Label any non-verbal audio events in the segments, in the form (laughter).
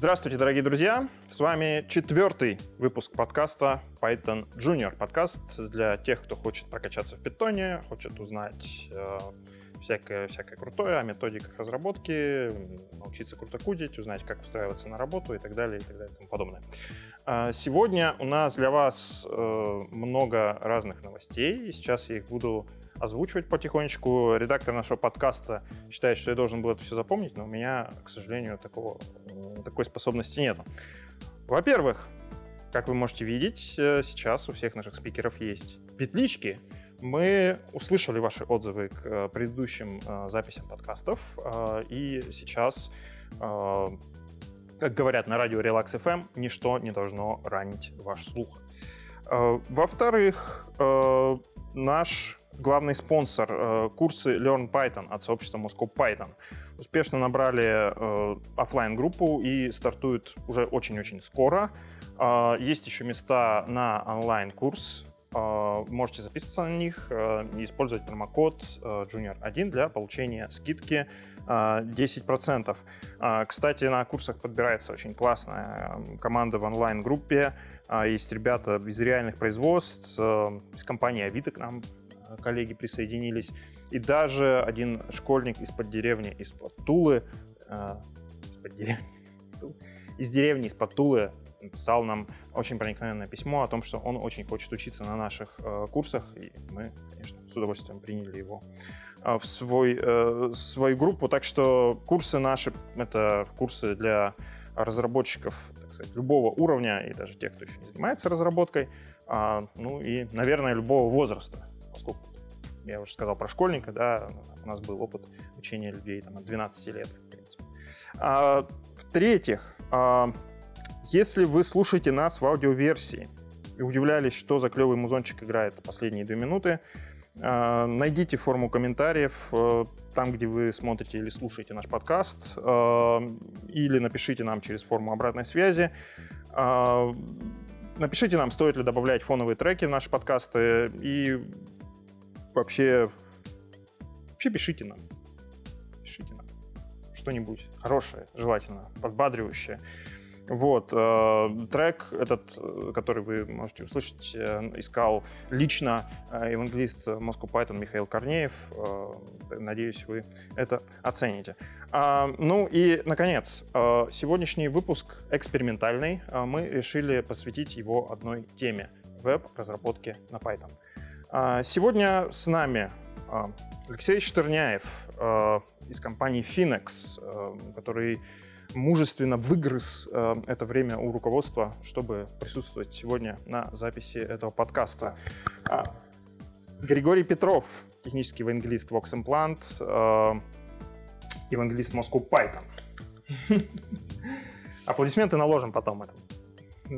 Здравствуйте, дорогие друзья! С вами четвертый выпуск подкаста Python Junior. Подкаст для тех, кто хочет прокачаться в питоне, хочет узнать э, всякое, всякое крутое о методиках разработки, научиться круто кудить, узнать, как устраиваться на работу и так далее, и так далее, и тому подобное. А, сегодня у нас для вас э, много разных новостей, и сейчас я их буду озвучивать потихонечку. Редактор нашего подкаста считает, что я должен был это все запомнить, но у меня, к сожалению, такого, такой способности нет. Во-первых, как вы можете видеть, э, сейчас у всех наших спикеров есть петлички. Мы услышали ваши отзывы к э, предыдущим записям подкастов, и сейчас как говорят на радио Relax FM, ничто не должно ранить ваш слух. Э, во-вторых, э, наш главный спонсор э, курсы Learn Python от сообщества Moscow Python успешно набрали офлайн группу и стартуют уже очень-очень скоро. Есть еще места на онлайн-курс. Можете записываться на них и использовать промокод Junior1 для получения скидки 10%. А, кстати, на курсах подбирается очень классная команда в онлайн-группе. Есть ребята из реальных производств, э, из компании Авито к нам э, коллеги присоединились. И даже один школьник из-под деревни, из-под Тулы, э, из-под деревни, из деревни, из-под Тулы писал нам очень проникновенное письмо о том, что он очень хочет учиться на наших курсах, и мы, конечно, с удовольствием приняли его а, в свой, э, свою группу. Так что курсы наши — это курсы для разработчиков, так сказать, любого уровня, и даже тех, кто еще не занимается разработкой, а, ну и, наверное, любого возраста, я уже сказал про школьника, да, у нас был опыт учения людей там, от 12 лет, в принципе. А, в-третьих, а, если вы слушаете нас в аудиоверсии и удивлялись, что за клевый музончик играет последние две минуты, а, найдите форму комментариев э, там, где вы смотрите или слушаете наш подкаст, э, или напишите нам через форму обратной связи. А, напишите нам, стоит ли добавлять фоновые треки в наши подкасты, и вообще, вообще пишите нам. Пишите нам что-нибудь хорошее, желательно, подбадривающее. Вот, э, трек этот, э, который вы можете услышать, э, искал лично э, евангелист Moscow Python Михаил Корнеев. Э, надеюсь, вы это оцените. А, ну и, наконец, э, сегодняшний выпуск экспериментальный. Э, мы решили посвятить его одной теме — веб-разработке на Python. А, сегодня с нами э, Алексей Штерняев э, из компании Finex, который мужественно выгрыз это время у руководства, чтобы присутствовать сегодня на записи этого подкаста. А, Григорий Петров, технический евангелист Vox Implant, евангелист Moscow Python. (laughs) Аплодисменты наложим потом это.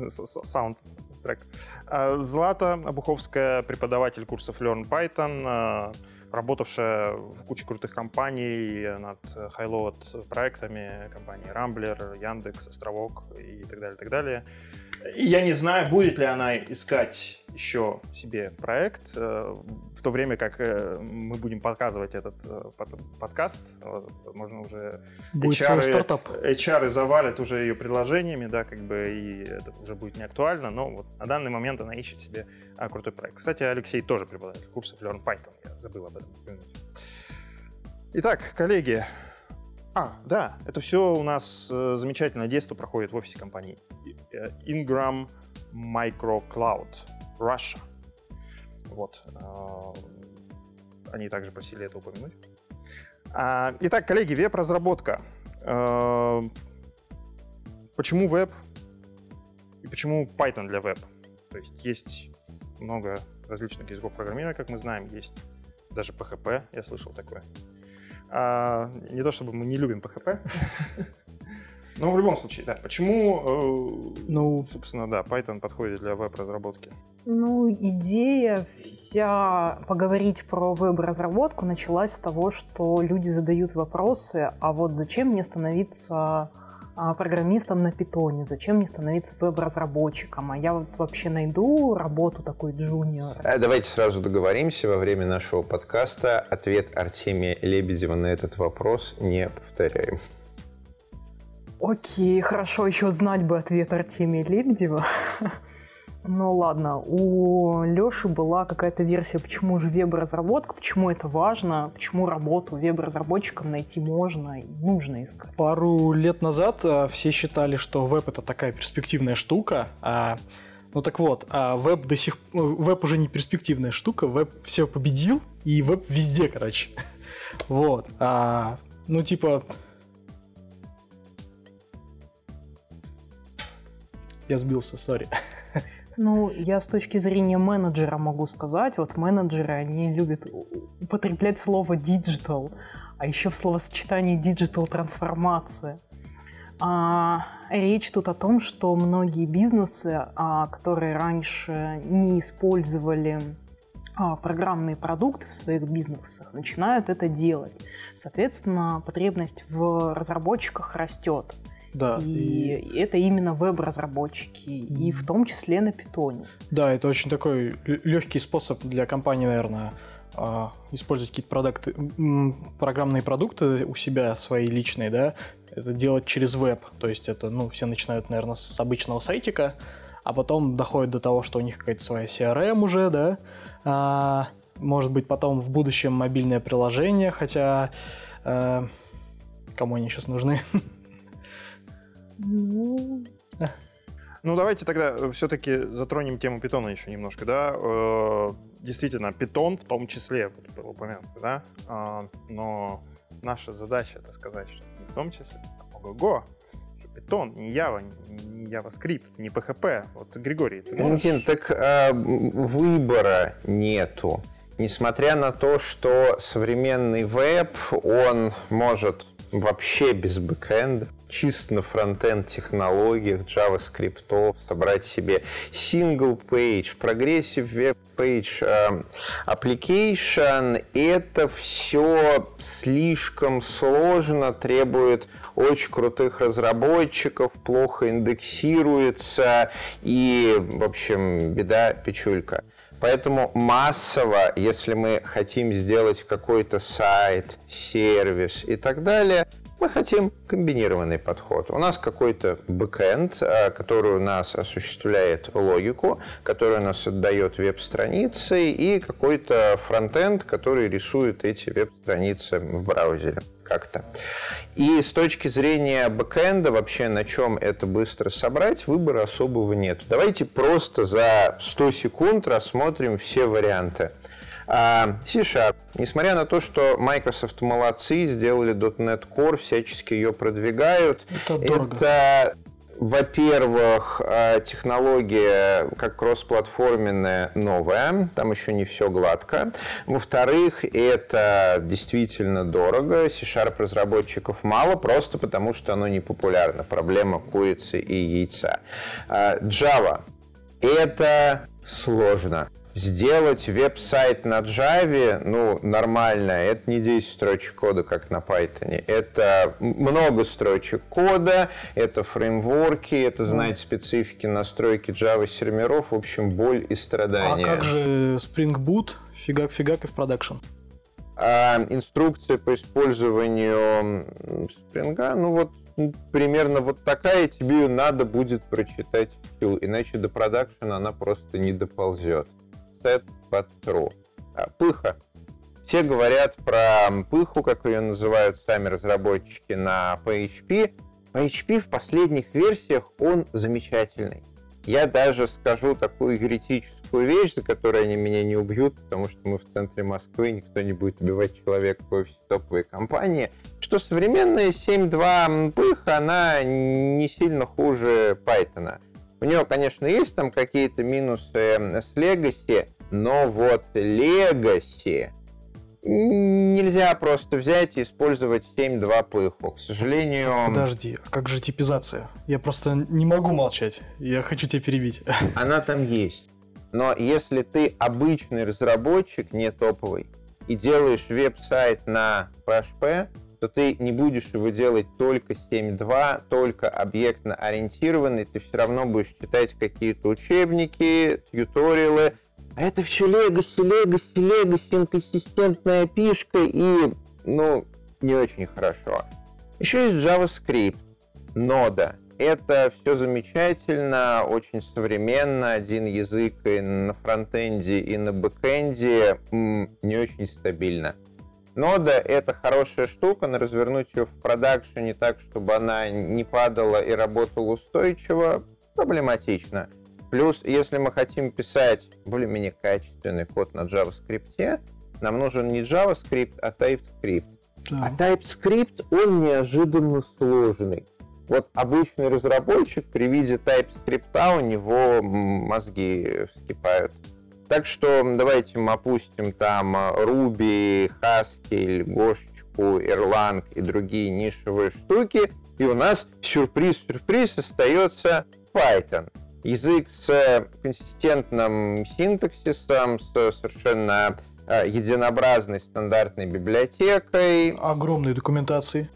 Саунд трек. А, Злата Обуховская, преподаватель курсов Learn Python, э, работавшая в куче крутых компаний над high-load проектами, компании Rambler, Яндекс, Островок и так далее, так далее. Я не знаю, будет ли она искать еще себе проект, э, в то время как э, мы будем показывать этот э, подкаст, возможно, уже будет HR, стартап. HR завалят уже ее предложениями, да, как бы, и это уже будет не актуально, но вот на данный момент она ищет себе крутой проект. Кстати, Алексей тоже преподаватель курсов Learn Python, я забыл об этом Итак, коллеги, а, да, это все у нас э, замечательное детство проходит в офисе компании э, Ingram Micro Cloud Russia. Вот. Э, они также просили это упомянуть. А, итак, коллеги, веб-разработка. Э, почему веб? И почему Python для веб? То есть есть много различных языков программирования, как мы знаем, есть даже PHP, я слышал такое. А, не то чтобы мы не любим PHP, (laughs) но в любом случае, да. Почему, э, ну, собственно, да, Python подходит для веб-разработки? Ну, идея вся поговорить про веб-разработку началась с того, что люди задают вопросы, а вот зачем мне становиться программистом на питоне, зачем мне становиться веб-разработчиком, а я вот вообще найду работу такой джуниор. А давайте сразу договоримся, во время нашего подкаста ответ Артемия Лебедева на этот вопрос не повторяем. Окей, хорошо, еще знать бы ответ Артемия Лебедева. (laughs) Ну ладно, у Леши была какая-то версия, почему же веб-разработка, почему это важно, почему работу веб-разработчикам найти можно и нужно искать. Пару лет назад а, все считали, что веб это такая перспективная штука, а ну так вот, а веб до сих веб уже не перспективная штука, веб все победил, и веб везде, короче. (laughs) Вот. А, ну, типа, Я сбился, сори. (laughs) Ну, я с точки зрения менеджера могу сказать, вот менеджеры, они любят употреблять слово digital, а еще в словосочетании digital трансформация. А, речь тут о том, что многие бизнесы, а, которые раньше не использовали а, программные продукты в своих бизнесах, начинают это делать. Соответственно, потребность в разработчиках растет. Да. И, и... это именно веб-разработчики, и в том числе на питоне. Да, это очень такой легкий способ для компании, наверное, а, использовать какие-то продукты, программные продукты у себя, свои личные, да, это делать через веб. То есть это, ну, все начинают, наверное, с обычного сайтика, а потом доходит до того, что у них какая-то своя CRM уже, да, а, может быть, потом в будущем мобильное приложение, хотя а, кому они сейчас нужны? (laughs) Ну... Ну, давайте тогда э, все-таки затронем тему питона еще немножко, да. Э, действительно, питон в том числе, вот был упомянут, да. А, но наша задача, это сказать, что не в том числе, а ого-го, питон, не Java, не JavaScript, не PHP. Вот, Григорий, ты Валентин, так а, выбора нету. Несмотря на то, что современный веб, он может вообще без бэкэнда, чисто на фронтенд технологиях, JavaScript, собрать себе single page, progressive web page э, application. Это все слишком сложно, требует очень крутых разработчиков, плохо индексируется и, в общем, беда печулька. Поэтому массово, если мы хотим сделать какой-то сайт, сервис и так далее, мы хотим комбинированный подход. У нас какой-то бэкэнд, а, который у нас осуществляет логику, который у нас отдает веб-страницы, и какой-то фронтенд, который рисует эти веб-страницы в браузере как-то. И с точки зрения бэкэнда, вообще на чем это быстро собрать, выбора особого нет. Давайте просто за 100 секунд рассмотрим все варианты. А, C-Sharp. Несмотря на то, что Microsoft молодцы, сделали .NET Core, всячески ее продвигают. Это дорого. Это во-первых, а, технология как кроссплатформенная новая, там еще не все гладко. Во-вторых, это действительно дорого, C-Sharp разработчиков мало, просто потому что оно не популярно. Проблема курицы и яйца. А, Java. Это сложно. Сделать веб-сайт на Java, ну, нормально, это не 10 строчек кода, как на Python. Это много строчек кода, это фреймворки, это знать специфики настройки Java серверов, в общем, боль и страдания. А как же Spring Boot, фигак-фигак и в продакшн? А, инструкция по использованию Spring, ну вот примерно вот такая, тебе ее надо будет прочитать всю, иначе до продакшена она просто не доползет под true. А, пыха. Все говорят про пыху, как ее называют сами разработчики на PHP. PHP в последних версиях он замечательный. Я даже скажу такую юридическую вещь, за которую они меня не убьют, потому что мы в центре Москвы, никто не будет убивать человека в офисе топовой компании, что современная 7.2 пыха, она не сильно хуже Python. У него, конечно, есть там какие-то минусы с Legacy, но вот Legacy нельзя просто взять и использовать 7.2 пыху. К сожалению... Подожди, а как же типизация? Я просто не могу молчать. Я хочу тебя перебить. (laughs) Она там есть. Но если ты обычный разработчик, не топовый, и делаешь веб-сайт на PHP, то ты не будешь его делать только 7.2, только объектно ориентированный, ты все равно будешь читать какие-то учебники, тьюториалы, а это все легаси, легаси, легаси, инконсистентная пишка и, ну, не очень хорошо. Еще есть JavaScript. нода. Это все замечательно, очень современно, один язык и на фронтенде, и на бэкенде не очень стабильно. Нода — это хорошая штука, но развернуть ее в продакшене так, чтобы она не падала и работала устойчиво, проблематично. Плюс, если мы хотим писать более-менее качественный код на JavaScript, нам нужен не JavaScript, а TypeScript. Да. А TypeScript, он неожиданно сложный. Вот обычный разработчик при виде TypeScript у него мозги вскипают. Так что давайте мы опустим там Ruby, Haskell, Гошечку, Erlang и другие нишевые штуки, и у нас сюрприз-сюрприз остается Python. Язык с консистентным синтаксисом, с совершенно э, единообразной стандартной библиотекой. Огромной документацией.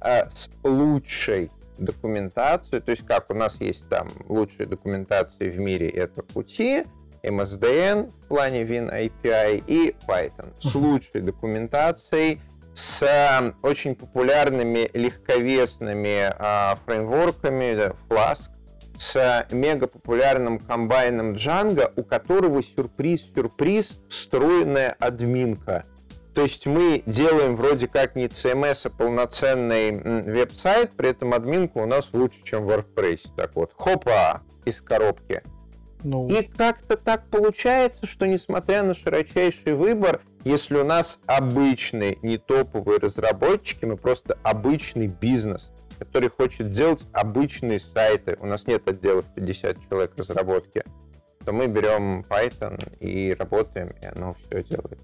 Э, с лучшей документацией. То есть как у нас есть там лучшие документации в мире, это Qt, MSDN в плане WinAPI и Python с лучшей документацией, с э, очень популярными легковесными э, фреймворками, да, Flask, с мега популярным комбайном Django, у которого сюрприз-сюрприз встроенная админка. То есть мы делаем вроде как не CMS, а полноценный веб-сайт, при этом админка у нас лучше, чем в WordPress. Так вот, хопа, из коробки. Ну... И как-то так получается, что несмотря на широчайший выбор, если у нас обычные, не топовые разработчики, мы просто обычный бизнес, который хочет делать обычные сайты, у нас нет отделов 50 человек разработки, то мы берем Python и работаем, и оно все делает.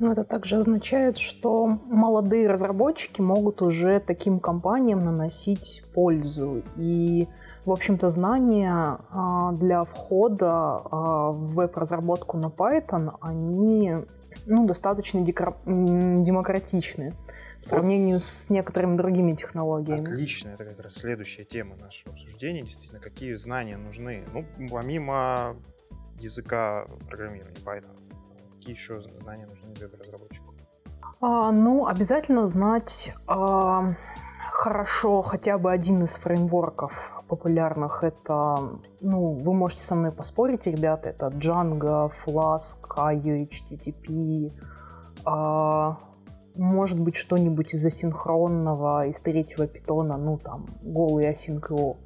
Но это также означает, что молодые разработчики могут уже таким компаниям наносить пользу. И в общем-то, знания а, для входа а, в веб-разработку на Python, они ну, достаточно демократичны в сравнении с некоторыми другими технологиями. Отлично, это как раз следующая тема нашего обсуждения. Действительно, какие знания нужны? Ну, помимо языка программирования Python, какие еще знания нужны веб-разработчику? А, ну, обязательно знать а, хорошо хотя бы один из фреймворков популярных. Это, ну, вы можете со мной поспорить, ребята, это Django, Flask, IO, HTTP, а, может быть, что-нибудь из асинхронного, из третьего питона, ну, там, голый async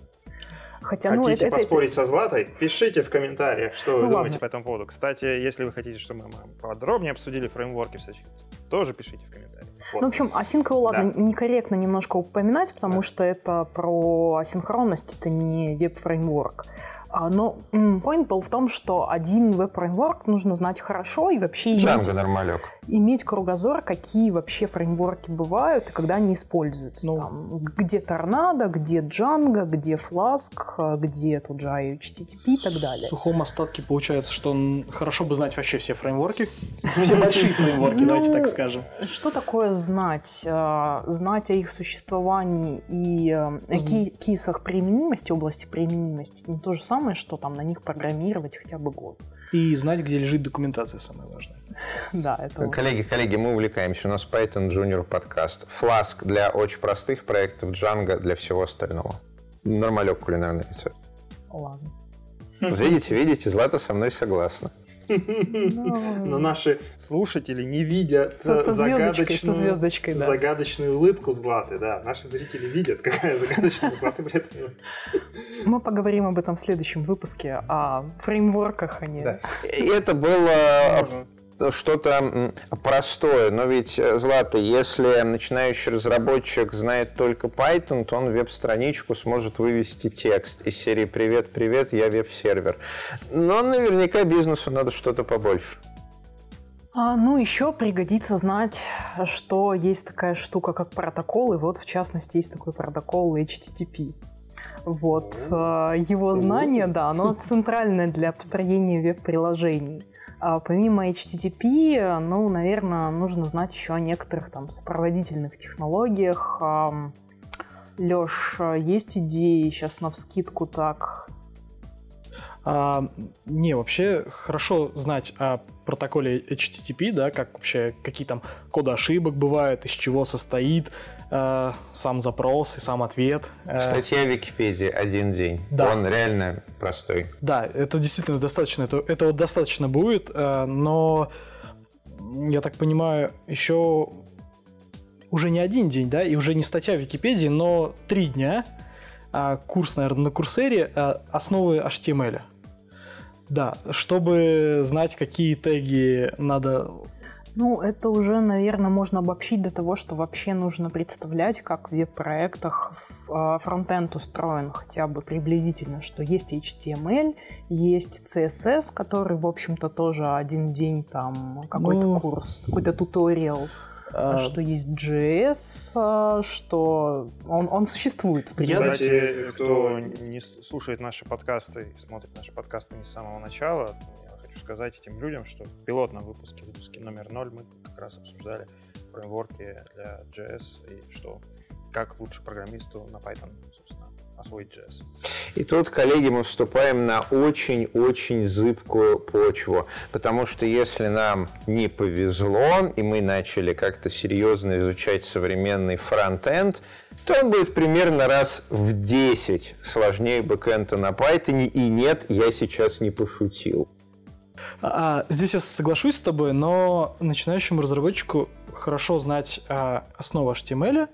Хотя, ну, хотите это, поспорить это... со Златой? Пишите в комментариях, что ну, вы ладно. думаете по этому поводу. Кстати, если вы хотите, чтобы мы подробнее обсудили фреймворки всяких, тоже пишите в комментариях. Вот. Ну, в общем, асинхрону, ладно, да. некорректно немножко упоминать, потому да. что это про асинхронность, это не веб-фреймворк. А, но point был в том, что один веб-фреймворк нужно знать хорошо и вообще иметь, нормалек. Иметь кругозор, какие вообще фреймворки бывают и когда они используются. Ну, Там, где Торнадо, где Django, где Flask, где тут же HTTP и так далее. В сухом остатке получается, что хорошо бы знать вообще все фреймворки, (laughs) все большие фреймворки, давайте так ну, скажем. Что такое знать? А, знать о их существовании и э, кейсах применимости, области применимости, не то же самое, что там на них программировать хотя бы год. И знать, где лежит документация, самое важное. (laughs) Да, это... Коллеги, коллеги, мы увлекаемся. У нас Python Junior подкаст. Flask для очень простых проектов, Django для всего остального. Нормалек кулинарный рецепт. Ладно. Видите, видите, Злата со мной согласна. Но наши слушатели не видят со, со звездочкой, со звездочкой, да. загадочную улыбку Златы, да. Наши зрители видят, какая загадочная Златы при этом. Мы поговорим об этом в следующем выпуске, о фреймворках, а не... Да. Это было что-то простое. Но ведь, э, Злата, если начинающий разработчик знает только Python, то он веб-страничку сможет вывести текст из серии «Привет, привет, я веб-сервер». Но наверняка бизнесу надо что-то побольше. А, ну, еще пригодится знать, что есть такая штука, как протокол, и вот, в частности, есть такой протокол HTTP. Вот. Э, его знание, да, оно (laughs) центральное для построения веб-приложений. А помимо HTTP, ну, наверное, нужно знать еще о некоторых там сопроводительных технологиях. Леш, есть идеи сейчас на вскидку так? А, не, вообще хорошо знать о протоколе HTTP, да, как вообще, какие там коды ошибок бывают, из чего состоит, э, сам запрос и сам ответ. Э, Статья в Википедии один день. Да. Он реально простой. Да, это действительно достаточно. Это, этого достаточно будет, э, но я так понимаю, еще уже не один день, да, и уже не статья в Википедии, но три дня а, курс, наверное, на Курсере а, основы HTML. Да, чтобы знать, какие теги надо ну, это уже, наверное, можно обобщить до того, что вообще нужно представлять, как в веб-проектах а, фронтенд устроен хотя бы приблизительно, что есть HTML, есть CSS, который, в общем-то, тоже один день там какой-то ну... курс, какой-то туториал. А... что есть JS, а, что он, он существует. В принципе. Кстати, кто не слушает наши подкасты и смотрит наши подкасты не с самого начала, сказать этим людям, что в пилотном выпуске, выпуске номер 0, мы как раз обсуждали фреймворки для JS и что, как лучше программисту на Python, собственно, освоить JS. И тут, коллеги, мы вступаем на очень-очень зыбкую почву, потому что если нам не повезло, и мы начали как-то серьезно изучать современный фронтенд, то он будет примерно раз в 10 сложнее бэкэнда на Python, и нет, я сейчас не пошутил. А, здесь я соглашусь с тобой, но начинающему разработчику хорошо знать а, основы HTML,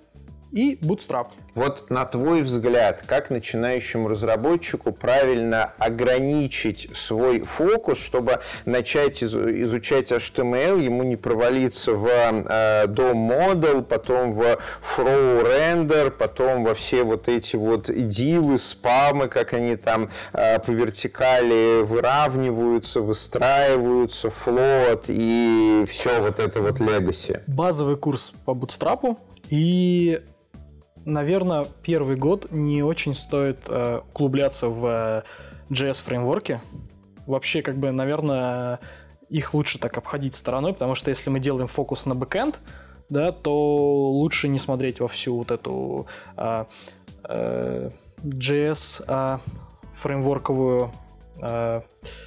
и Bootstrap. Вот на твой взгляд, как начинающему разработчику правильно ограничить свой фокус, чтобы начать изучать HTML, ему не провалиться в э, DOM Model, потом в Flow Render, потом во все вот эти вот дивы, спамы, как они там э, по вертикали выравниваются, выстраиваются, float и все вот это вот legacy. Базовый курс по Bootstrap и наверное, первый год не очень стоит э, углубляться в э, JS-фреймворке. Вообще, как бы, наверное, их лучше так обходить стороной, потому что если мы делаем фокус на бэкэнд, да, то лучше не смотреть во всю вот эту э, э, э, фреймворковую э,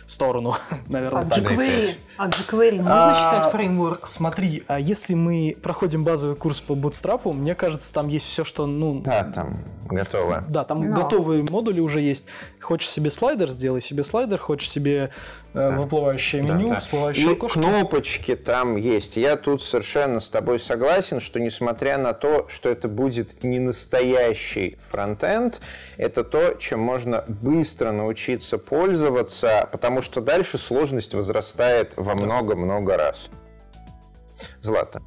сторону, (laughs) наверное. А jQuery, а jQuery можно а, считать фреймворк? Смотри, а если мы проходим базовый курс по Bootstrap, мне кажется, там есть все, что, ну... Да, там готово. Да, там Но. готовые модули уже есть. Хочешь себе слайдер, сделай себе слайдер, хочешь себе э, да. выплывающее меню, да, да. всплывающее И окошко. кнопочки там есть. Я тут совершенно с тобой согласен, что несмотря на то, что это будет не настоящий фронтенд, это то, чем можно быстро научиться пользоваться, потому что дальше сложность возрастает во много-много раз. Злата.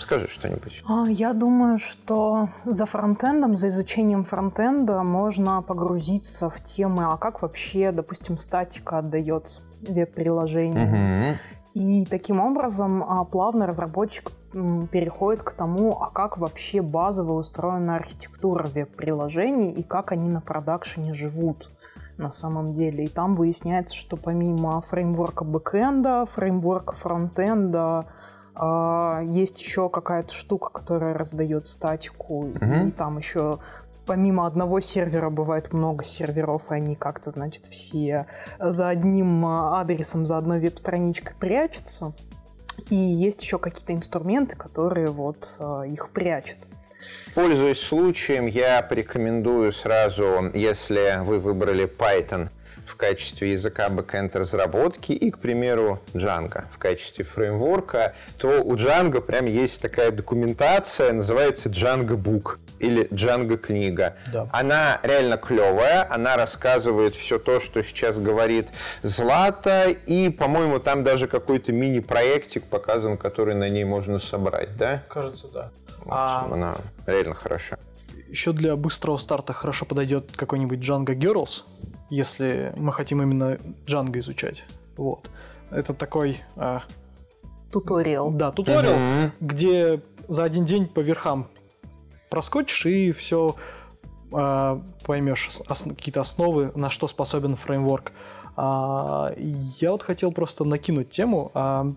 Скажи что-нибудь. А, я думаю, что за фронтендом, за изучением фронтенда можно погрузиться в темы, а как вообще, допустим, статика отдается веб-приложению. Угу. И таким образом а, плавно разработчик переходит к тому, а как вообще базово устроена архитектура веб-приложений и как они на продакшене живут на самом деле. И там выясняется, что помимо фреймворка бэкэнда, фреймворка фронтенда, а, есть еще какая-то штука, которая раздает статику, mm-hmm. и там еще помимо одного сервера бывает много серверов, и они как-то, значит, все за одним а, адресом, за одной веб-страничкой прячутся. И есть еще какие-то инструменты, которые вот а, их прячут. Пользуясь случаем, я порекомендую сразу, если вы выбрали Python в качестве языка бэкэнд разработки и, к примеру, Django в качестве фреймворка, то у Django прям есть такая документация, называется Django Book или Django книга. Да. Она реально клевая, она рассказывает все то, что сейчас говорит Злата, и, по-моему, там даже какой-то мини-проектик показан, который на ней можно собрать, да? Кажется, да. А... Она реально хороша. Еще для быстрого старта хорошо подойдет какой-нибудь Django Girls, если мы хотим именно Django изучать. Вот. Это такой... А... Туториал. Да, туториал, mm-hmm. где за один день по верхам проскочишь и все а, поймешь ос- какие-то основы, на что способен фреймворк. А, я вот хотел просто накинуть тему, а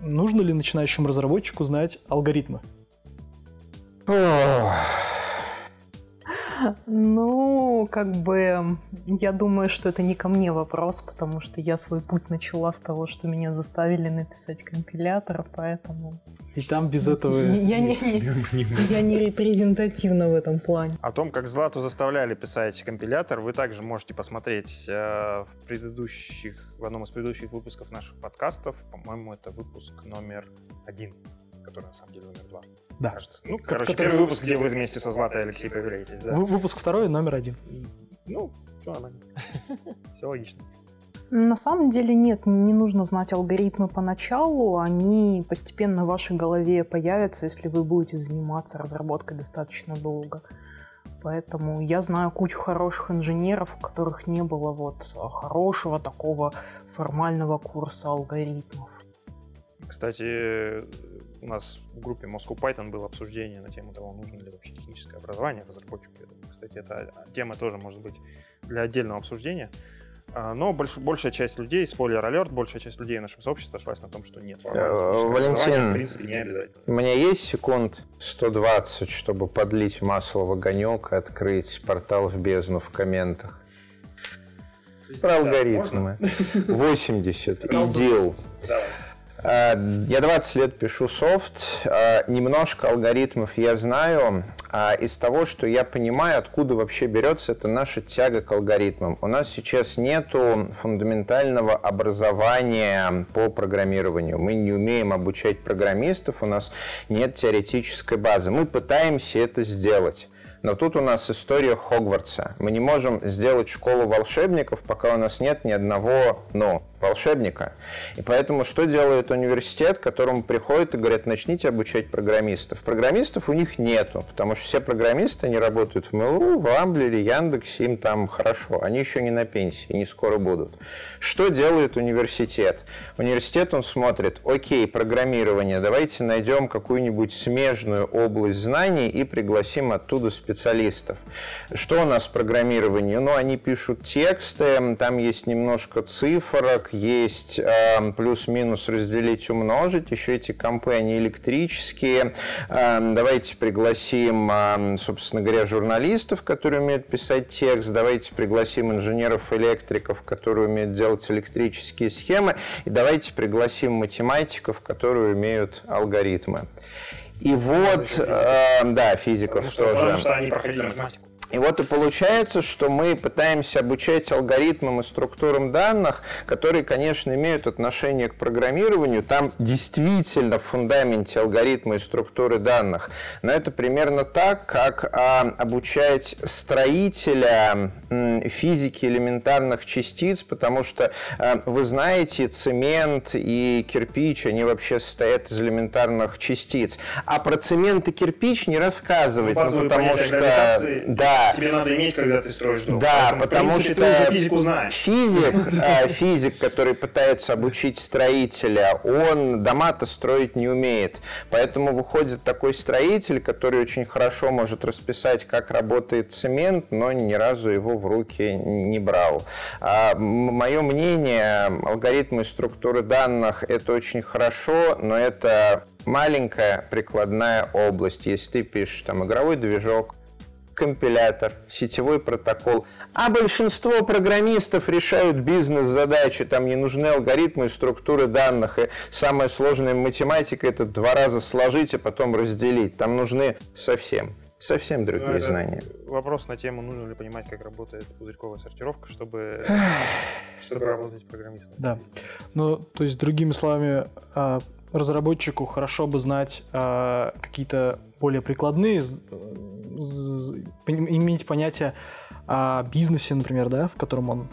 нужно ли начинающему разработчику знать алгоритмы? Ну, как бы, я думаю, что это не ко мне вопрос, потому что я свой путь начала с того, что меня заставили написать компилятор, поэтому... И там без этого... Я не, я не репрезентативна в этом плане. О том, как Злату заставляли писать компилятор, вы также можете посмотреть э, в предыдущих, в одном из предыдущих выпусков наших подкастов. По-моему, это выпуск номер один, который на самом деле номер два. Да. Кажется. Ну, короче, который... первый выпуск, где вы вместе со Златой Алексей появляетесь. Да? Выпуск второй, номер один. Ну, все нормально. (laughs) все логично. На самом деле нет, не нужно знать алгоритмы поначалу, они постепенно в вашей голове появятся, если вы будете заниматься разработкой достаточно долго. Поэтому я знаю кучу хороших инженеров, у которых не было вот хорошего такого формального курса алгоритмов. Кстати, у нас в группе Moscow Python было обсуждение на тему того, нужно ли вообще техническое образование разработчику. Кстати, эта тема тоже может быть для отдельного обсуждения. А, но больш, большая часть людей, спойлер алерт, большая часть людей в нашем сообществе сошлась на том, что нет. Э, Валентин, в принципе, не обязательно. у меня есть секунд 120, чтобы подлить масло в огонек и открыть портал в бездну в комментах. Про алгоритмы. (laughs) 80. Идил. Давай. Э, я 20 лет пишу софт, э, немножко алгоритмов я знаю. А из того, что я понимаю, откуда вообще берется это наша тяга к алгоритмам. У нас сейчас нету фундаментального образования по программированию. Мы не умеем обучать программистов, у нас нет теоретической базы. Мы пытаемся это сделать. Но тут у нас история Хогвартса. Мы не можем сделать школу волшебников, пока у нас нет ни одного «но» волшебника. И поэтому что делает университет, к которому приходят и говорят, начните обучать программистов. Программистов у них нету, потому что все программисты, они работают в Mail.ru, в Амблере, Яндексе, им там хорошо. Они еще не на пенсии, не скоро будут. Что делает университет? Университет, он смотрит, окей, программирование, давайте найдем какую-нибудь смежную область знаний и пригласим оттуда специалистов. Что у нас в программировании? Ну, они пишут тексты, там есть немножко цифрок, есть э, плюс-минус разделить, умножить. Еще эти компы, они электрические. Э, давайте пригласим, э, собственно говоря, журналистов, которые умеют писать текст. Давайте пригласим инженеров-электриков, которые умеют делать электрические схемы. И давайте пригласим математиков, которые умеют алгоритмы. И вот, э, да, физиков потому тоже. Потому что они проходили математику. И вот и получается, что мы пытаемся обучать алгоритмам и структурам данных, которые, конечно, имеют отношение к программированию. Там действительно в фундаменте алгоритмы и структуры данных. Но это примерно так, как а, обучать строителя физики элементарных частиц, потому что а, вы знаете, цемент и кирпич, они вообще состоят из элементарных частиц. А про цемент и кирпич не рассказывать, ну, потому что... Да, тебе надо иметь, когда ты строишь дом. Да, Поэтому, потому принципе, что ты физику знаешь. Физик, (laughs) э, физик, который пытается обучить строителя, он дома-то строить не умеет. Поэтому выходит такой строитель, который очень хорошо может расписать, как работает цемент, но ни разу его в руки не брал. А, мое мнение, алгоритмы структуры данных это очень хорошо, но это маленькая прикладная область. Если ты пишешь там игровой движок, компилятор, сетевой протокол. А большинство программистов решают бизнес-задачи, там не нужны алгоритмы и структуры данных. И самая сложная математика – это два раза сложить, а потом разделить. Там нужны совсем Совсем другие ну, знания. Вопрос на тему, нужно ли понимать, как работает пузырьковая сортировка, чтобы, чтобы работать программистом. Да. Ну, то есть, другими словами, а, разработчику хорошо бы знать а, какие-то более прикладные иметь понятие о бизнесе, например, да, в котором он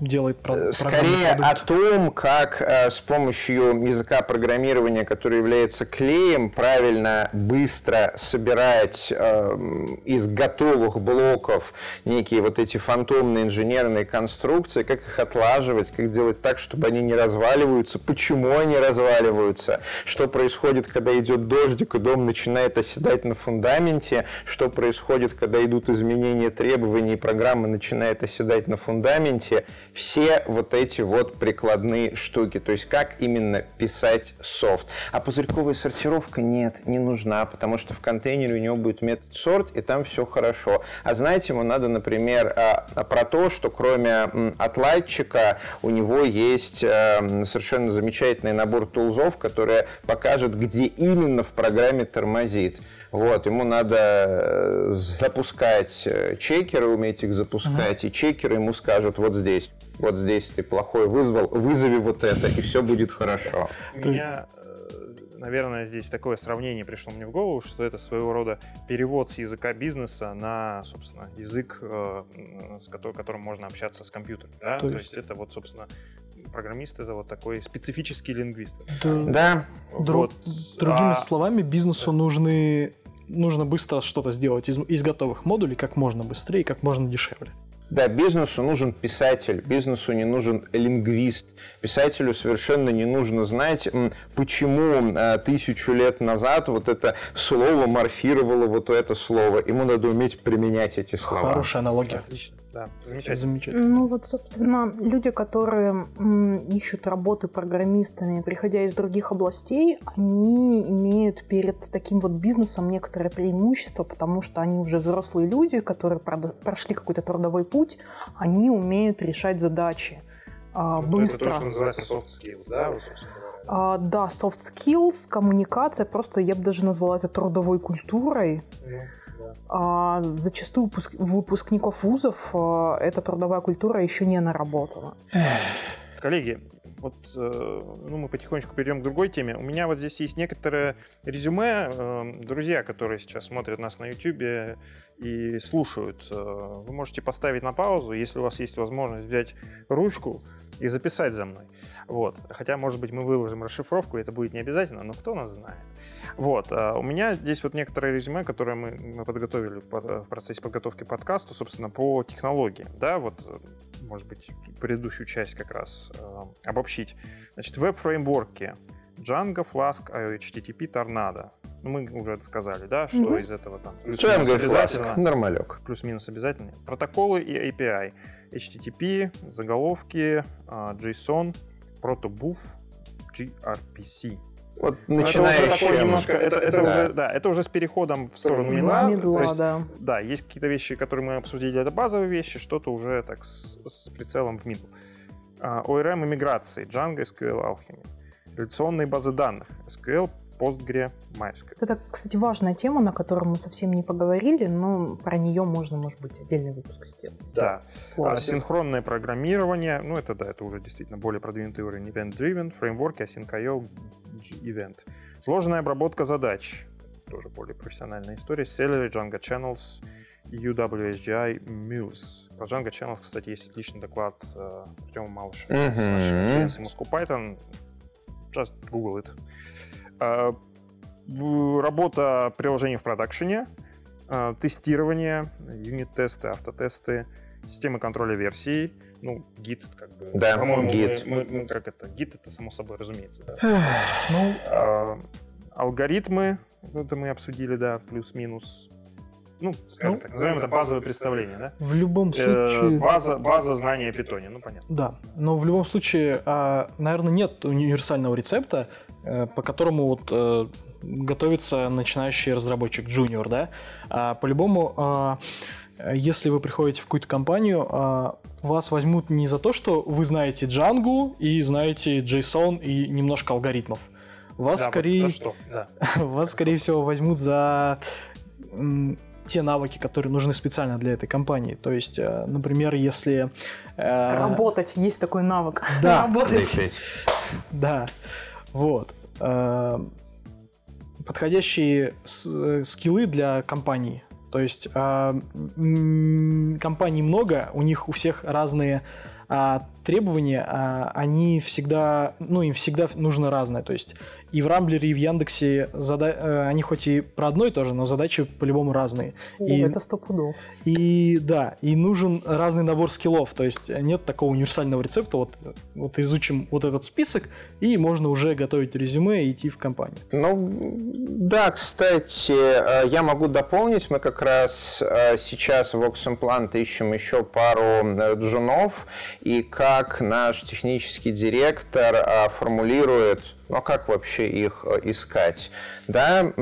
делает про- Скорее о том, как э, с помощью языка программирования, который является клеем, правильно, быстро собирать э, из готовых блоков некие вот эти фантомные инженерные конструкции, как их отлаживать, как делать так, чтобы они не разваливаются, почему они разваливаются, что происходит, когда идет дождик и дом начинает оседать на фундаменте, что происходит, когда идут изменения требований, и программа начинает оседать на фундаменте все вот эти вот прикладные штуки, то есть как именно писать софт. А пузырьковая сортировка нет, не нужна, потому что в контейнере у него будет метод сорт, и там все хорошо. А знаете, ему надо, например, а, а про то, что кроме отладчика у него есть э, совершенно замечательный набор тулзов, которые покажет, где именно в программе тормозит. Вот, ему надо э, запускать э, чекеры, уметь их запускать, uh-huh. и чекеры ему скажут вот здесь, вот здесь ты плохой вызвал, вызови вот это, и все будет хорошо. У меня, э, наверное, здесь такое сравнение пришло мне в голову, что это своего рода перевод с языка бизнеса на, собственно, язык, с которым можно общаться с компьютером. Да? То, есть... То есть это вот, собственно, программист это вот такой специфический лингвист. Да. да. Вот. Другими а... словами, бизнесу да. нужны нужно быстро что-то сделать из, из готовых модулей как можно быстрее и как можно дешевле. Да, бизнесу нужен писатель, бизнесу не нужен лингвист. Писателю совершенно не нужно знать, почему э, тысячу лет назад вот это слово морфировало вот это слово. Ему надо уметь применять эти слова. Хорошая аналогия. Отлично. Да, замечательно. замечательно. Ну вот, собственно, люди, которые ищут работы программистами, приходя из других областей, они имеют перед таким вот бизнесом некоторое преимущество, потому что они уже взрослые люди, которые прошли какой-то трудовой путь, они умеют решать задачи а, ну, быстро. Это то, что называется soft skills, да? А, да, soft skills, коммуникация, просто я бы даже назвала это трудовой культурой. Ну а зачастую выпускников вузов а, эта трудовая культура еще не наработана. Коллеги, вот э, ну, мы потихонечку перейдем к другой теме. У меня вот здесь есть некоторые резюме. Э, друзья, которые сейчас смотрят нас на YouTube и слушают, э, вы можете поставить на паузу, если у вас есть возможность взять ручку и записать за мной. Вот. Хотя, может быть, мы выложим расшифровку, это будет не обязательно, но кто нас знает. Вот. А у меня здесь вот некоторые резюме, которые мы, мы подготовили в процессе подготовки подкаста, собственно, по технологии. Да, вот, может быть, предыдущую часть как раз э, обобщить. Значит, веб-фреймворки Django, Flask, HTTP, Tornado. Ну, мы уже сказали, да, что mm-hmm. из этого там. Django, Flask, нормалек. Плюс-минус обязательно. Протоколы и API. HTTP, заголовки, а, JSON, протобуф, gRPC. Вот начинающие. Это, немножко, это, это, да. Уже, да, это уже с переходом в сторону медла. медла есть, да. Да, есть какие-то вещи, которые мы обсудили, это базовые вещи, что-то уже так с, с прицелом в мидл. Uh, ORM и миграции, Django, SQL, Alchemy. Реляционные базы данных, SQL, Postgre, MySQL. Это, кстати, важная тема, на которую мы совсем не поговорили, но про нее можно, может быть, отдельный выпуск сделать. Да. А, синхронное программирование, ну это да, это уже действительно более продвинутый уровень event-driven, фреймворки, Async.io, Event. Сложная обработка задач, тоже более профессиональная история. Celery, Django Channels, UWSGI, Muse. По Django Channels, кстати, есть отличный доклад э, Артема Малыша. Mm-hmm. Moscow Python. Just Google it. А, работа приложений в продакшене, а, тестирование, юнит-тесты, автотесты, системы контроля версий, ну, гид, как бы. Да, по-моему, гид. Мы, мы, мы, как это, гид это само собой разумеется. Да. ну, а, алгоритмы, это мы обсудили, да, плюс-минус. Ну, скажем ну, так, назовем это базовое представление, да? В любом э, случае... Э, база, база знания о питоне, ну, понятно. Да, но в любом случае, наверное, нет универсального рецепта, по которому вот э, готовится начинающий разработчик, junior, да. А, по-любому, а, если вы приходите в какую-то компанию, а, вас возьмут не за то, что вы знаете Django и знаете JSON и немножко алгоритмов. Вас да, скорее, вот да. (laughs) вас скорее всего возьмут за те навыки, которые нужны специально для этой компании. То есть, э, например, если... Э, Работать, есть такой навык. Да. Работать. Да. Вот. Э, подходящие э, скиллы для компании. То есть э, компаний много, у них у всех разные а требования, а, они всегда, ну, им всегда нужно разное. То есть и в Рамблере, и в Яндексе зада... Э, они хоть и про одно и то же, но задачи по-любому разные. О, и, это сто пудов. И да, и нужен разный набор скиллов. То есть нет такого универсального рецепта. Вот, вот изучим вот этот список, и можно уже готовить резюме и идти в компанию. Ну, да, кстати, э, я могу дополнить. Мы как раз э, сейчас в Implant ищем еще пару джунов, и как наш технический директор а, формулирует, ну а как вообще их а, искать. Да?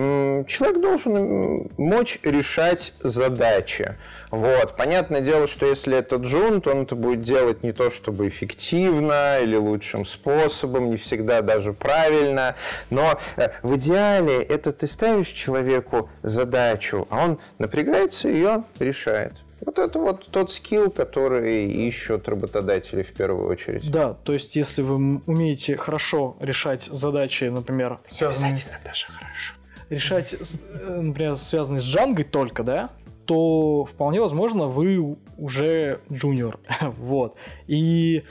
Человек должен мочь решать задачи. Вот. Понятное дело, что если это джун, то он это будет делать не то чтобы эффективно или лучшим способом, не всегда даже правильно, но э, в идеале это ты ставишь человеку задачу, а он напрягается и ее решает. Вот это вот тот скилл, который ищут работодатели в первую очередь. Да, то есть если вы умеете хорошо решать задачи, например, связанные... даже хорошо. Решать, э, например, связанные с Джангой только, да, то вполне возможно вы уже джуниор. (laughs) вот. И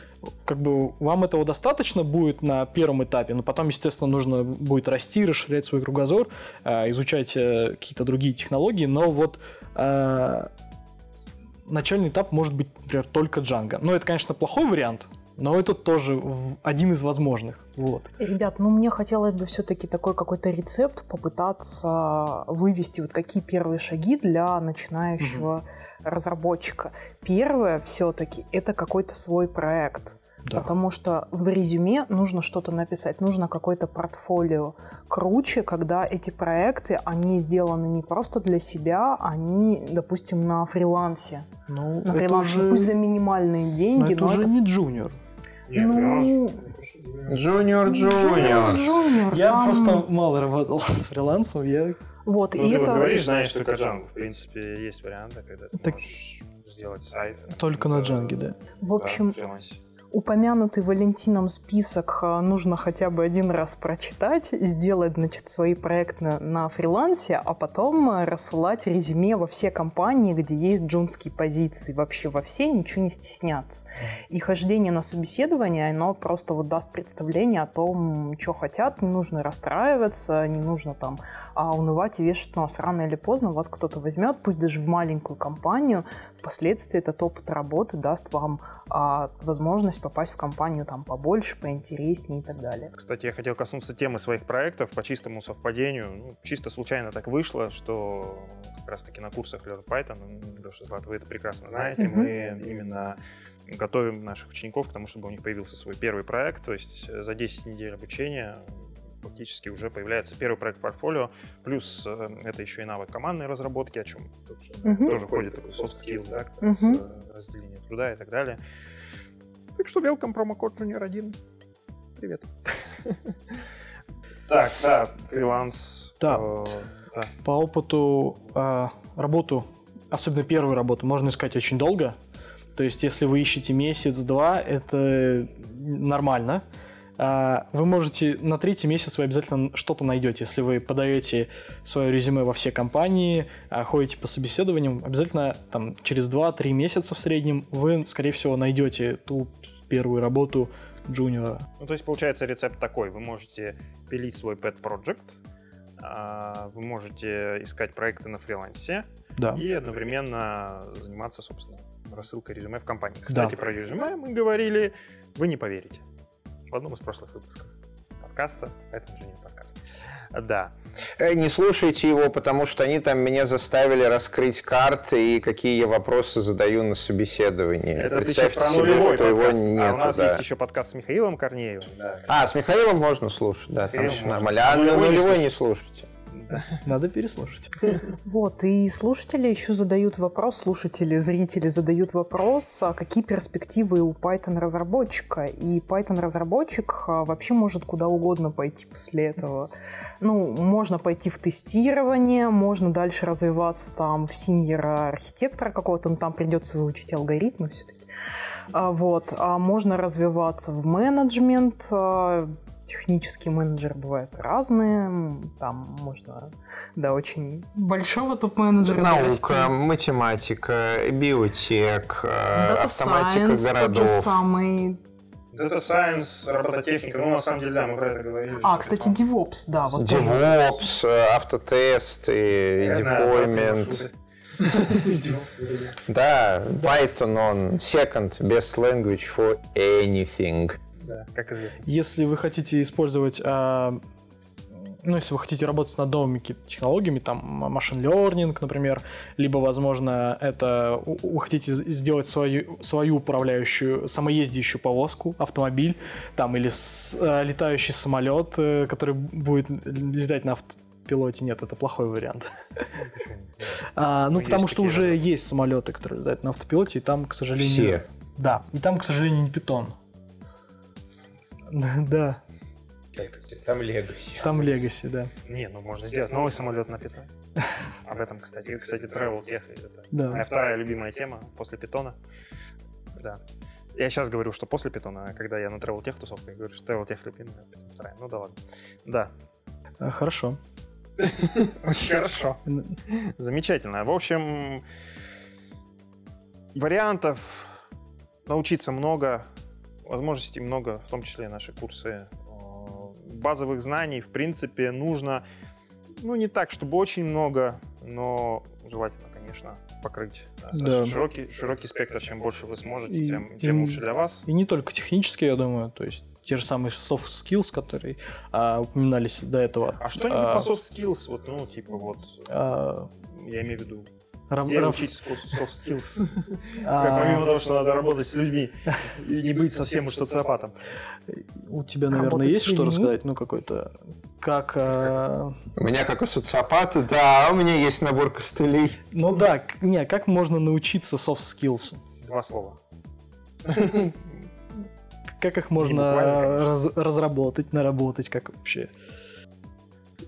как бы вам этого достаточно будет на первом этапе, но потом, естественно, нужно будет расти, расширять свой кругозор, э, изучать э, какие-то другие технологии, но вот начальный этап может быть, например, только Django. Но это, конечно, плохой вариант, но это тоже один из возможных. Вот. Ребят, ну мне хотелось бы все-таки такой какой-то рецепт попытаться вывести, вот какие первые шаги для начинающего угу. разработчика. Первое все-таки это какой-то свой проект. Да. Потому что в резюме нужно что-то написать, нужно какое-то портфолио. Круче, когда эти проекты, они сделаны не просто для себя, они, допустим, на фрилансе. Ну, на фрилансе, уже... пусть за минимальные деньги. Но это но уже это... не джуниор. Ну, джуниор, джуниор. джуниор. Я там... просто мало работал (laughs) с фрилансом, я... Вот, ну, и ты это... говоришь, знаешь только Django. В принципе, есть варианты, когда ты так... можешь сделать сайт. Только на Django, да. В общем, да, упомянутый Валентином список э, нужно хотя бы один раз прочитать, сделать, значит, свои проекты на фрилансе, а потом э, рассылать резюме во все компании, где есть джунские позиции, вообще во все, ничего не стесняться. И хождение на собеседование, оно просто вот даст представление о том, что хотят, не нужно расстраиваться, не нужно там а, унывать и вешать нос. Рано или поздно вас кто-то возьмет, пусть даже в маленькую компанию, впоследствии этот опыт работы даст вам а, возможность попасть в компанию там побольше, поинтереснее и так далее. Кстати, я хотел коснуться темы своих проектов по чистому совпадению. Ну, чисто случайно так вышло, что как раз-таки на курсах Learn Python, ну, Леша Злат, вы это прекрасно знаете, mm-hmm. мы именно готовим наших учеников к тому, чтобы у них появился свой первый проект, то есть за 10 недель обучения фактически уже появляется первый проект портфолио, плюс э, это еще и навык командной разработки, о чем uh-huh. тоже ходит такой soft skills, да, uh-huh. разделение труда и так далее. Так что welcome промокод Junior 1. Привет. Так, да, фриланс. Да. Э, да. По опыту э, работу, особенно первую работу, можно искать очень долго. То есть, если вы ищете месяц-два, это нормально. А, вы можете на третий месяц вы обязательно что-то найдете. Если вы подаете свое резюме во все компании, а, ходите по собеседованиям, обязательно там через 2-3 месяца в среднем вы, скорее всего, найдете ту первую работу джуниора. Ну, то есть, получается, рецепт такой. Вы можете пилить свой pet project, а, вы можете искать проекты на фрилансе да. и одновременно заниматься, собственно, рассылкой резюме в компании. Кстати, да. про резюме мы говорили, вы не поверите в одном из прошлых выпусков подкаста, это же не подкаст. Да. Э, не слушайте его, потому что они там меня заставили раскрыть карты и какие я вопросы задаю на собеседовании. Это Представьте себе, что подкаст. его нет. А у нас да. есть еще подкаст с Михаилом Корнеевым. Да. А, с Михаилом можно слушать, да, Михаил там все нормально. А нулевой, нулевой не слушайте. (laughs) Надо переслушать. (laughs) Вот, и слушатели еще задают вопрос, слушатели, зрители задают вопрос, а какие перспективы у Python-разработчика? И Python-разработчик а, вообще может куда угодно пойти после этого. Ну, можно пойти в тестирование, можно дальше развиваться там в синьора-архитектора какого-то, но там придется выучить алгоритмы все-таки. А, вот. А можно развиваться в менеджмент, технические менеджеры бывают разные. Там можно, да, очень большого топ-менеджера Наука, дорасти. математика, биотек, Data автоматика science, городов. Тот же самый Data Science, робототехника, ну, на самом деле, да, мы про это говорили. А, кстати, это... DevOps, да. Вот DevOps, тоже. автотест и deployment. (laughs) Да, Python он second best language for anything да, как известно. Если вы хотите использовать а, ну, если вы хотите работать над новыми технологиями, там, машин learning, например, либо, возможно, это вы хотите сделать свою, свою управляющую, самоездящую повозку, автомобиль, там, или с, э, летающий самолет, э, который будет летать на автопилоте. Нет, это плохой вариант. А, ну, потому что уже есть самолеты, которые летают на автопилоте, и там, к сожалению... Все. Да, и там, к сожалению, не питон. (laughs) Да. Там Легаси. Там Легаси, да. Не, ну можно сделать новый самолет на питоне. (laughs) Об этом, кстати, кстати, Travel Tech. Это Да. моя вторая любимая тема после питона. Да. Я сейчас говорю, что после питона, а когда я на Travel Tech тусовке, я говорю, что Travel Tech любимая, а вторая. Ну да ладно. Да. А, Хорошо. (laughs) Очень хорошо. Замечательно. В общем, вариантов научиться много, возможностей много, в том числе и наши курсы. Э, Базовых знаний, в принципе, нужно, ну, не так, чтобы очень много, но желательно, конечно, покрыть Да. широкий, широкий спектр. Чем больше вы сможете, И- тем, и- тем лучше для вас. И не только технические, я думаю, то есть те же самые soft skills, которые а, упоминались до этого. А что-нибудь А, по soft skills, вот, ну, типа вот, а, я имею в виду, рав- где рав- учить soft skills? (laughs) а, Помимо того, что надо работать с людьми и не быть совсем уж социопатом. У тебя, наверное, есть что рассказать? Ну, какой-то... Как... а, У меня, как у социопата, да, у меня есть набор костылей. Ну да, не, как можно научиться soft skills? Два слова. Как их можно разработать, наработать, как вообще?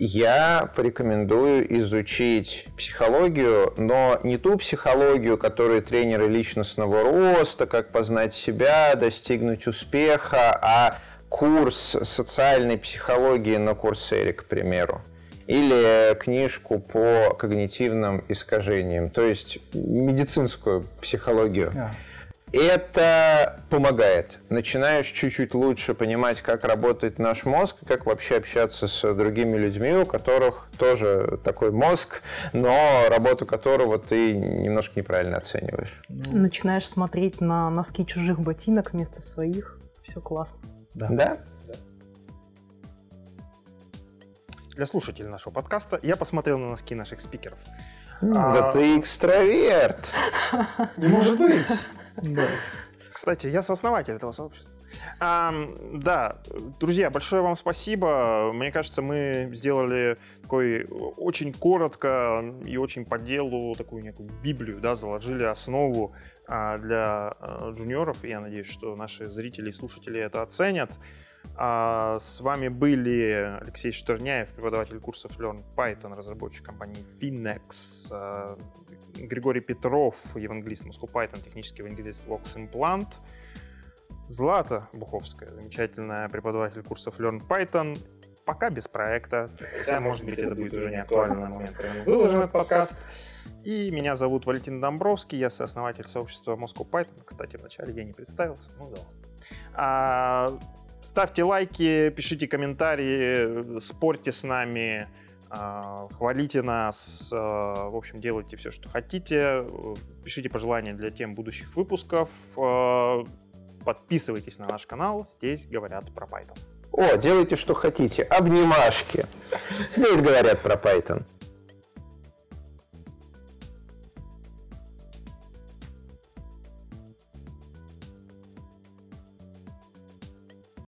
Я порекомендую изучить психологию, но не ту психологию, которую тренеры личностного роста, как познать себя, достигнуть успеха, а курс социальной психологии на Курсере, к примеру. Или книжку по когнитивным искажениям, то есть медицинскую психологию. А, Это помогает. Начинаешь чуть-чуть лучше понимать, как работает наш мозг, как вообще общаться с другими людьми, у которых тоже такой мозг, но работу которого ты немножко неправильно оцениваешь. ну, Начинаешь смотреть на носки чужих ботинок вместо своих. Все классно. да. Да? Для слушателей нашего подкаста я посмотрел на носки наших спикеров. Да А- ты экстраверт. Не может быть! (laughs) Кстати, я сооснователь этого сообщества. Ам, да, друзья, большое вам спасибо. Мне кажется, мы сделали такой очень коротко и очень по делу такую некую библию, да, заложили основу а, для а, джуниоров. И я надеюсь, что наши зрители и слушатели это оценят. А, с вами были Алексей Штерняев, преподаватель курсов Learn Python, разработчик компании Finex, а, Григорий Петров, евангелист Moscow Python, технический евангелист Vox Implant, Злата Буховская, замечательная преподаватель курсов Learn Python, пока без проекта, хотя, может быть, это будет уже не актуально на момент, когда мы выложим этот подкаст. И меня зовут Валентин Домбровский, я сооснователь сообщества Moscow Python. Кстати, вначале я не представился, ну да. А, ставьте лайки, пишите комментарии, спорьте с нами, а, хвалите нас, а, в общем, делайте все, что хотите, пишите пожелания для тем будущих выпусков, а, подписывайтесь на наш канал, здесь говорят про Python. О, делайте, что хотите. Обнимашки. Здесь говорят про Python.